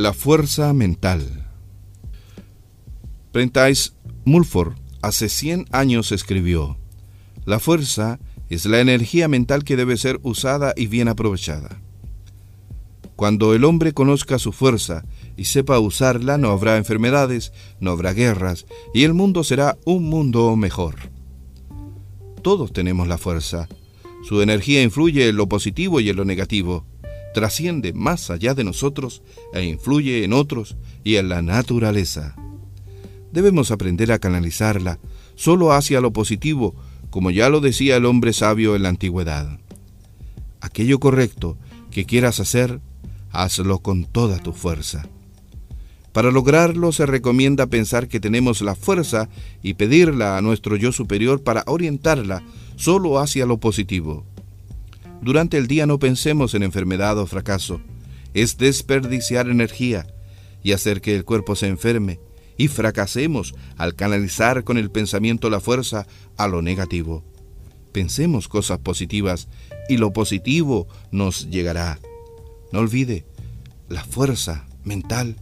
La fuerza mental. Prentice Mulford hace 100 años escribió, La fuerza es la energía mental que debe ser usada y bien aprovechada. Cuando el hombre conozca su fuerza y sepa usarla, no habrá enfermedades, no habrá guerras, y el mundo será un mundo mejor. Todos tenemos la fuerza. Su energía influye en lo positivo y en lo negativo trasciende más allá de nosotros e influye en otros y en la naturaleza. Debemos aprender a canalizarla solo hacia lo positivo, como ya lo decía el hombre sabio en la antigüedad. Aquello correcto que quieras hacer, hazlo con toda tu fuerza. Para lograrlo se recomienda pensar que tenemos la fuerza y pedirla a nuestro yo superior para orientarla solo hacia lo positivo. Durante el día no pensemos en enfermedad o fracaso. Es desperdiciar energía y hacer que el cuerpo se enferme y fracasemos al canalizar con el pensamiento la fuerza a lo negativo. Pensemos cosas positivas y lo positivo nos llegará. No olvide, la fuerza mental